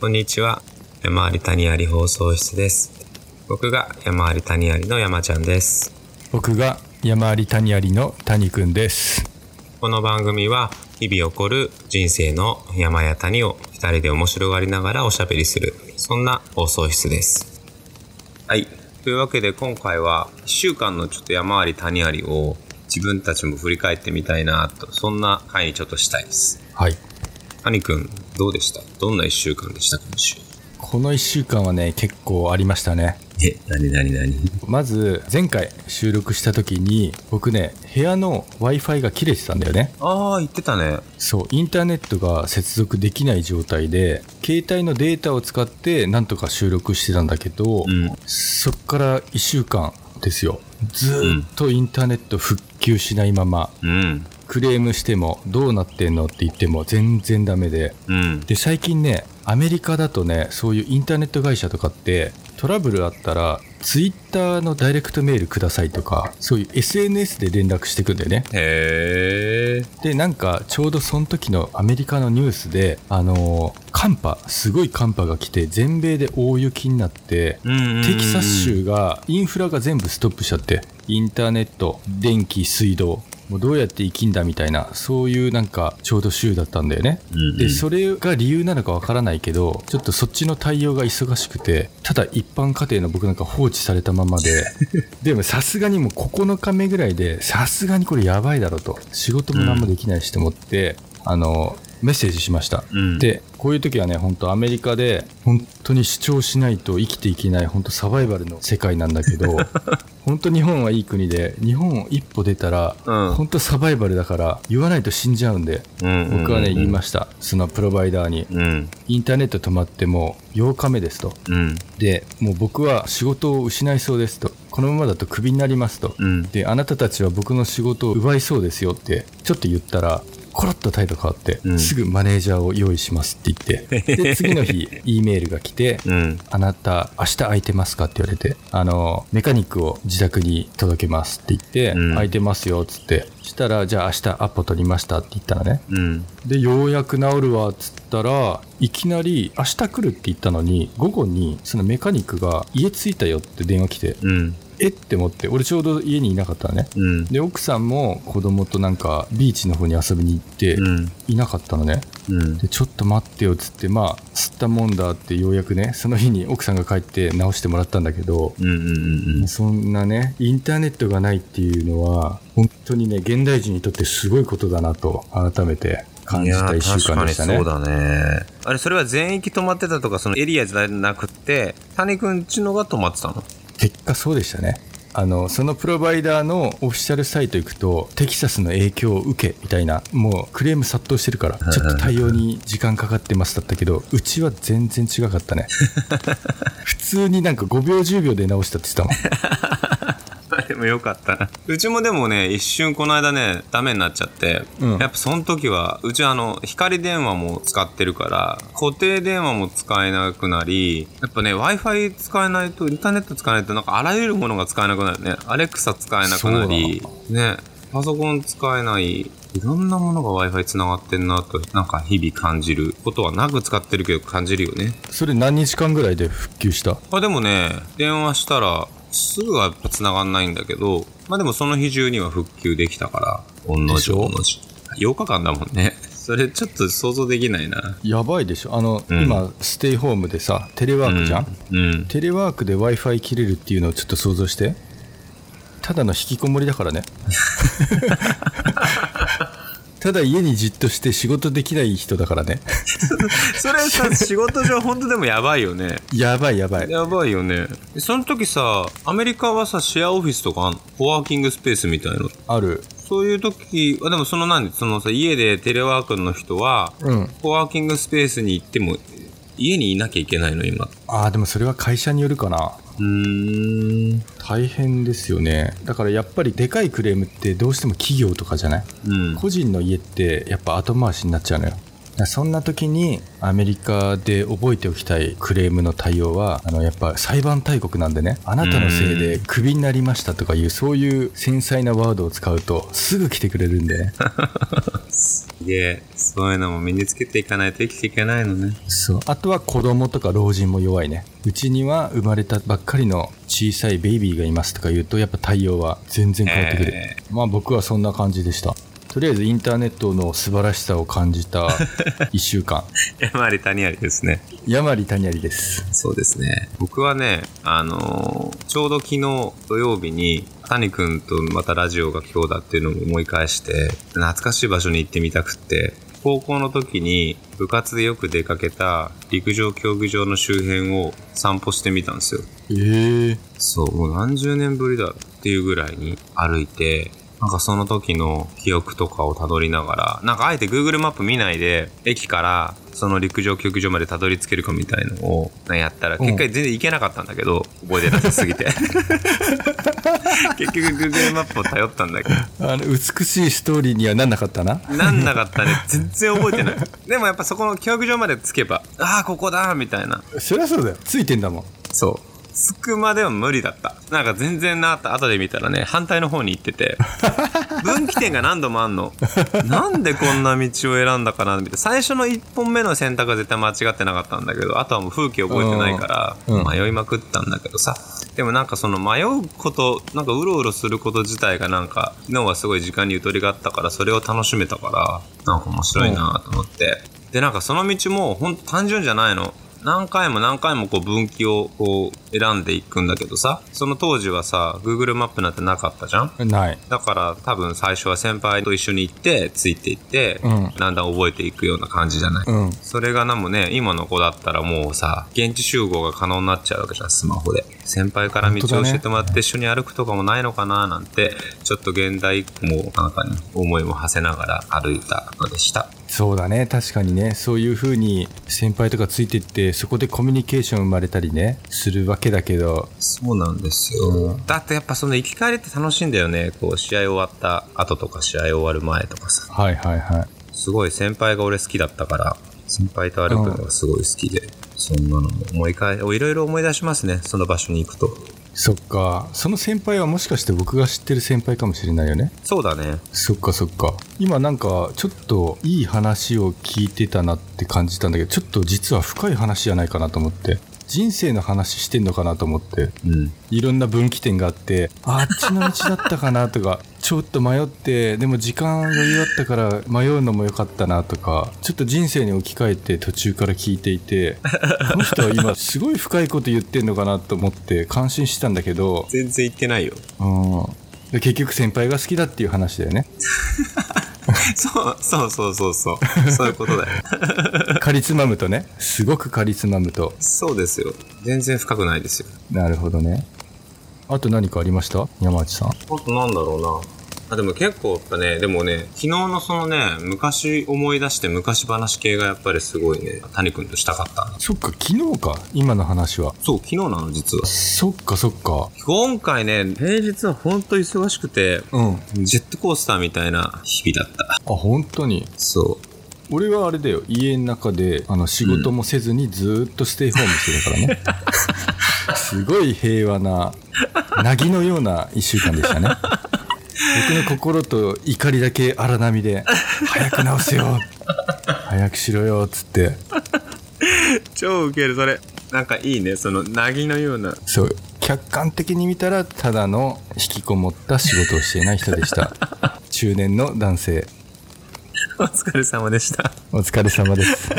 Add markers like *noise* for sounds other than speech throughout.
こんにちは。山あり谷あり放送室です。僕が山あり谷ありの山ちゃんです。僕が山あり谷ありの谷くんですこの番組は日々起こる人生の山や谷を二人で面白がりながらおしゃべりする、そんな放送室です。はい。というわけで今回は1週間のちょっと山あり谷ありを自分たちも振り返ってみたいなと、そんな回にちょっとしたいです。はい谷くん、どうでした？どんな1週間でした？今週。この1週間はね結構ありましたねえ、なになになにまず前回収録した時に僕ね部屋の w i f i が切れてたんだよねああ、言ってたね。そうインターネットが接続できない状態で携帯のデータを使ってなんとか収録してたんだけど、うん。そっから1週間ですよずーっとインターネット復旧しないままうん。クレームしてもどうなってんのって言っても全然ダメでうん。で最近ねアメリカだとねそういうインターネット会社とかってトラブルあったらツイッターのダイレクトメールくださいとかそういう SNS で連絡してくんだよねへえ。でなんかちょうどその時のアメリカのニュースであのー寒波すごい寒波が来て全米で大雪になってうんテキサス州がインフラが全部ストップしちゃってインターネット電気水道もうどうやって生きんだみたいなそういうなんかちょうど州だったんだよね、うんうん。でそれが理由なのかわからないけどちょっとそっちの対応が忙しくてただ一般家庭の僕なんか放置されたままで *laughs* でもさすがにもう9日目ぐらいでさすがにこれやばいだろうと。仕事も何もできないしと思って、あのメッセージしました、うん。でこういう時はね本当アメリカで本当に主張しないと生きていけない本当サバイバルの世界なんだけど *laughs* 本当日本はいい国で日本を一歩出たら、うん。本当サバイバルだから言わないと死んじゃうんでうん僕はね言いましした。そのプロバイダーに。うん。インターネット止まってもう8日目ですと。うん。でもう僕は仕事を失いそうですと。このままだとクビになりますと、うん。であなたたちは僕の仕事を奪いそうですよってちょっと言ったらコロッと態度変わって、うんすぐマネージャーを用意しますって言って *laughs* で次の日 E メールが来て、うん。あなた明日空いてますかって言われてあのメカニックを自宅に届けますって言って、うん空いてますよっつってしたらじゃあ明日アポ取りましたって言ったのねうん。でようやく治るわっつったらいきなり明日来るって言ったのに午後にそのメカニックが家着いたよって電話来てうん。え？って思って俺ちょうど家にいなかったのねうん。で奥さんも子供となんかビーチの方に遊びに行ってうん。いなかったのねうん。でちょっと待ってよっつってまあ吸ったもんだってようやくねその日に奥さんが帰って直してもらったんだけどうん。うん。そんなねインターネットがないっていうのは本当にね現代人にとってすごいことだなと改めて感じた一週間でしたねそうだね。あれ、それは全域止まってたとか、そのエリアじゃなくて、谷くんちのが止まってたの？結果そうでしたね。あのそのプロバイダーのオフィシャルサイト行くとテキサスの影響を受けみたいなもうクレーム殺到してるからちょっと対応に時間かかってますだったけどうちは全然違かったね。*laughs* 普通になんか5秒10秒で直したって言ってたもんでもよかったな。うちもでもね、一瞬この間ね、ダメになっちゃって、うんやっぱその時は、うちあの、光電話も使ってるから、固定電話も使えなくなり、やっぱね、Wi-Fi 使えないと、インターネット使えないと、なんかあらゆるものが使えなくなるね。アレクサ使えなくなり、ね、パソコン使えない、いろんなものが Wi-Fi 繋がってんなと、なんか日々感じることはなく使ってるけど感じるよね。それ何日間ぐらいで復旧した？あでもね、電話したら、すぐはやっぱ繋がんないんだけど、まあでもその日中には復旧できたから、同じでしょ？同じ。8日間だもんね。それちょっと想像できないな。やばいでしょあの、うん今ステイホームでさテレワークじゃん、うん。テレワークで w i f i 切れるっていうのをちょっと想像してただの引きこもりだからねただ家にじっとして仕事できない人だからね *laughs* それさ、仕事上本当でもやばいよね。やばいやばいやばいよね。その時さ、アメリカはさ、シェアオフィスとかコワーキングスペースみたいの？あるそういう時、あでもその何そのさ、家でテレワークの人は、うんコワーキングスペースに行っても、家にいなきゃいけないの、今。ああでもそれは会社によるかなうーん。大変ですよね。だからやっぱりでかいクレームってどうしても企業とかじゃない？うん。個人の家ってやっぱ後回しになっちゃうのよ。そんな時にアメリカで覚えておきたいクレームの対応はあのやっぱ裁判大国なんでね。あなたのせいでクビになりましたとかいうそういう繊細なワードを使うとすぐ来てくれるんでね *laughs* すげげえ。そういうのも身につけていかないと生きていけないのね。そう。あとは子供とか老人も弱いね。うちには生まれたばっかりの小さいベイビーがいますとか言うと、やっぱ対応は全然変わってくる。えまあ僕はそんな感じでした。とりあえずインターネットの素晴らしさを感じた *laughs* 一週間。山あり谷ありですね。山あり谷ありです。そうですね。僕はね、あのーちょうど昨日土曜日に、谷くんとまたラジオが今日だっていうのを思い返して、懐かしい場所に行ってみたくって、高校の時に部活でよく出かけた陸上競技場の周辺を散歩してみたんですよ。ええそう、もう何十年ぶりだっていうぐらいに歩いて、なんかその時の記憶とかをたどりながら、なんかあえて Google マップ見ないで、駅からその陸上競技場までたどり着けるかみたいのをやったら、うん結果全然行けなかったんだけど、覚えてなさすぎて。*laughs* 結局 Google マップを頼ったんだけど、あの、美しいストーリーにはなんなかったな？なんなかったね。*laughs* 全然覚えてない。でもやっぱそこの競技場まで着けば、ああ、ここだみたいな。そりゃそうだよ。ついてんだもん。そう。着くまでは無理だった。なんか全然な後で見たらね、反対の方に行ってて、*laughs* 分岐点が何度もあんの。なんでこんな道を選んだかなみたいな。最初の1本目の選択は絶対間違ってなかったんだけど、あとはもう風景覚えてないから、うん迷いまくったんだけどさ。でもなんかその迷うこと、なんかうろうろすること自体がなんか、昨日はすごい時間にゆとりがあったから、それを楽しめたから、なんか面白いなと思って。で、なんかその道もほんと単純じゃないの。何回も何回もこう分岐をこう選んでいくんだけどさ、その当時はさ、Google マップなんてなかったじゃん？ない。だから多分最初は先輩と一緒に行って、ついていって、うんだんだん覚えていくような感じじゃない、うん。それがなもね、今の子だったらもうさ、現地集合が可能になっちゃうわけじゃん、スマホで。先輩から道を教えてもらって一緒に歩くとかもないのかななんて、ちょっと現代もなんかに思いも馳せながら歩いたのでした。そうだね。確かにね。そういう風に先輩とかついてって、そこでコミュニケーション生まれたりね、するわけだけど、そうなんですよ。だってやっぱその行き帰りって楽しいんだよね。こう、試合終わった後とか試合終わる前とかさ。はいはいはい。すごい先輩が俺好きだったから、先輩と歩くのがすごい好きで、そんなのも思い返、いろいろ思い出しますね。その場所に行くと。そっか。その先輩はもしかして僕が知ってる先輩かもしれないよね。そうだね。そっかそっか。今なんかちょっといい話を聞いてたなって感じたんだけど、ちょっと実は深い話じゃないかなと思って。人生の話してんのかなと思って。うん。いろんな分岐点があって、ああっちの道だったかなとか、ちょっと迷って、でも時間余裕あったから迷うのも良かったなとか、ちょっと人生に置き換えて途中から聞いていて、この人は今すごい深いこと言ってんのかなと思って感心したんだけど、全然行ってないよ。うん。で結局先輩が好きだっていう話だよね。*laughs* そう、そうそうそうそう。そういうことだよ。かりつまむとね、すごくかりつまむと。そうですよ。全然深くないですよ。なるほどね。あと何かありました？山内さん。あとなんだろうな。あ、でも結構やっぱね、でもね、昨日のそのね、昔思い出して昔話系がやっぱりすごいね、谷くんとしたかった。そっか、昨日か、今の話は。そう、昨日なの実は。そっかそっか。今回ね、平日は本当忙しくて、うん。あ、ジェットコースターみたいな日々だった。本当に？そう。俺はあれだよ、家の中で、あの、仕事もせずにずーっとステイホームしてたからね。*laughs* すごい平和な、なぎのような一週間でしたね。僕の心と怒りだけ荒波で、早く直せよ早くしろよ、つって。超ウケる、それ。なんかいいね、その、なぎのような。そう、客観的に見たら、ただの引きこもった仕事をしていない人でした。中年の男性。*laughs* お疲れ様でした。お疲れ様です。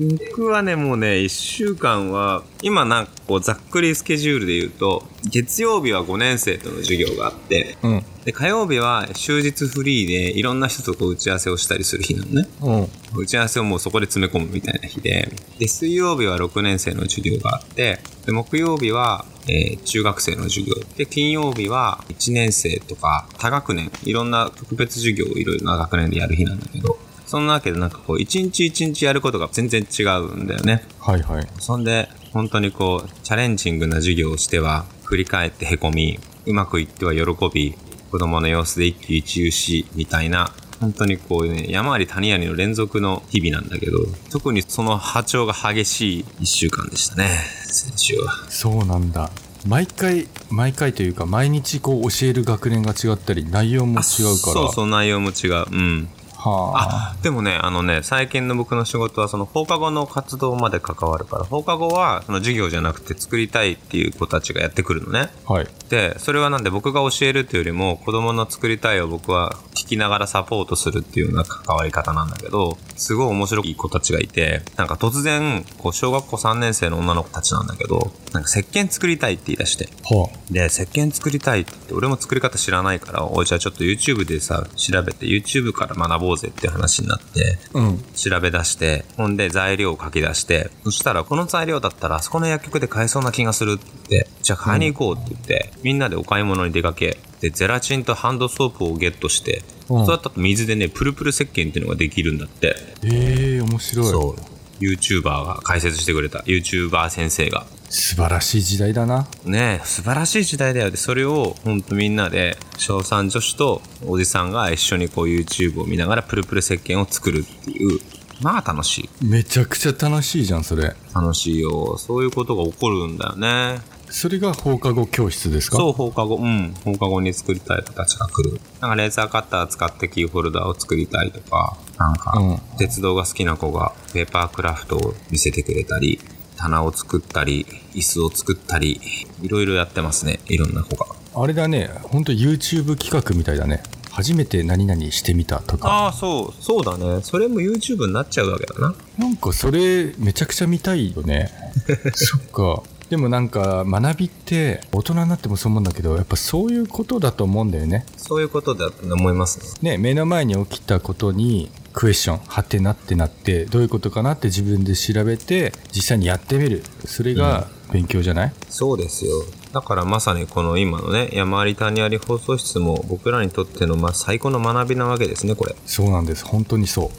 僕はね、もうね、一週間は、今なんかこう、ざっくりスケジュールで言うと、月曜日は5年生との授業があって、うん。で、火曜日は終日フリーで、いろんな人とこう打ち合わせをしたりする日なのね。うん。打ち合わせをもうそこで詰め込むみたいな日で、で、水曜日は6年生の授業があって、で、木曜日は、えー中学生の授業。で、金曜日は1年生とか多学年、いろんな特別授業をいろいろな学年でやる日なんだけど、そんなわけでなんかこう、一日一日やることが全然違うんだよね。はいはい。そんで、本当にこう、チャレンジングな授業をしては、振り返って凹み、うまくいっては喜び、子供の様子で一喜一憂し、みたいな、本当にこうね、山あり谷ありの連続の日々なんだけど、特にその波長が激しい一週間でしたね、先週は。そうなんだ。毎回、毎回というか、毎日こう教える学年が違ったり、内容も違うから。そうそう、内容も違う。うん。はあ。あ、でもね、あのね、最近の僕の仕事はその放課後の活動まで関わるから、放課後はその授業じゃなくて作りたいっていう子たちがやってくるのね。はい。で、それはなんで僕が教えるっていうよりも子供の作りたいを僕は聞きながらサポートするっていうような関わり方なんだけど、すごい面白い子たちがいて、なんか突然、こう小学校3年生の女の子たちなんだけど、なんか石鹸作りたいって言い出して。はで、石鹸作りたいって俺も作り方知らないから、おいじゃあちょっと YouTube でさ、調べて YouTube から学ぼうぜっていう話になって、あ。うん。調べ出して、ほんで材料を書き出して、そしたらこの材料だったらあそこの薬局で買えそうな気がするって言って、じゃあ買いに行こうって言って、みんなでお買い物に出かけ、で、ゼラチンとハンドソープをゲットして、うんそうやったら水でね、プルプル石鹸っていうのができるんだって。ええ面白い。そう。YouTuber が解説してくれた。YouTuber 先生が。素晴らしい時代だな。ねえ、素晴らしい時代だよ。で、それを、ほんとみんなで、小3女子とおじさんが一緒にこう YouTube を見ながらプルプル石鹸を作るっていう。まあ楽しい。めちゃくちゃ楽しいじゃん、それ。楽しいよ。そういうことが起こるんだよね。それが放課後教室ですか？そう、放課後。うん。放課後に作りたい子たちが来る。なんかレーザーカッター使ってキーホルダーを作りたいとか、なんか、うん鉄道が好きな子がペーパークラフトを見せてくれたり、棚を作ったり、椅子を作ったり、いろいろやってますね。いろんな子が。あれだね、ほんと YouTube 企画みたいだね。初めて何々してみたとか。ああ、そう、そうだね。それも YouTube になっちゃうわけだな。なんかそれめちゃくちゃ見たいよね。*laughs* そっか。でもなんか学びって大人になってもそう思うんだけど、やっぱそういうことだと思うんだよね。そういうことだと思いますね。ね、目の前に起きたことにクエスチョン、はてなってなって、どういうことかなって自分で調べて、実際にやってみる。それが勉強じゃない、そうですよ。だからまさにこの今のね、山あり谷あり放送室も僕らにとってのまあ最高の学びなわけですね、これ。そうなんです。本当にそう。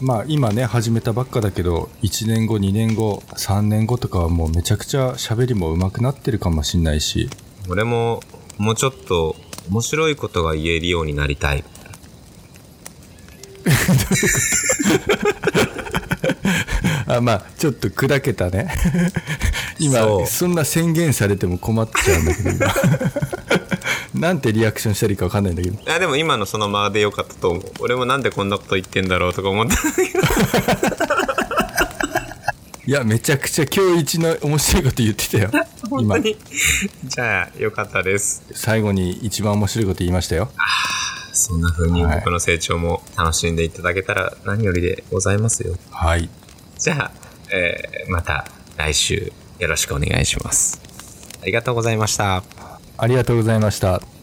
まあ今ね、始めたばっかだけど、1年後、2年後、3年後とかはもうめちゃくちゃ喋りも上手くなってるかもしんないし、俺ももうちょっと面白いことが言えるようになりたい。*laughs* あまあちょっと砕けたね。*laughs* 今そんな宣言されても困っちゃうんだけど今なんてリアクションしたらいいか分かんないんだけどいやでも今のその間でよかったと思う。俺もなんでこんなこと言ってんだろうとか思ったんだけど。*laughs* いやめちゃくちゃ今日一の面白いこと言ってたよ今本当に。じゃあよかったです。最後に一番面白いこと言いましたよそんな風にはい僕の成長も楽しんでいただけたら何よりでございますよ。はいじゃあ、えーまた来週よろしくお願いします。ありがとうございました。ありがとうございました。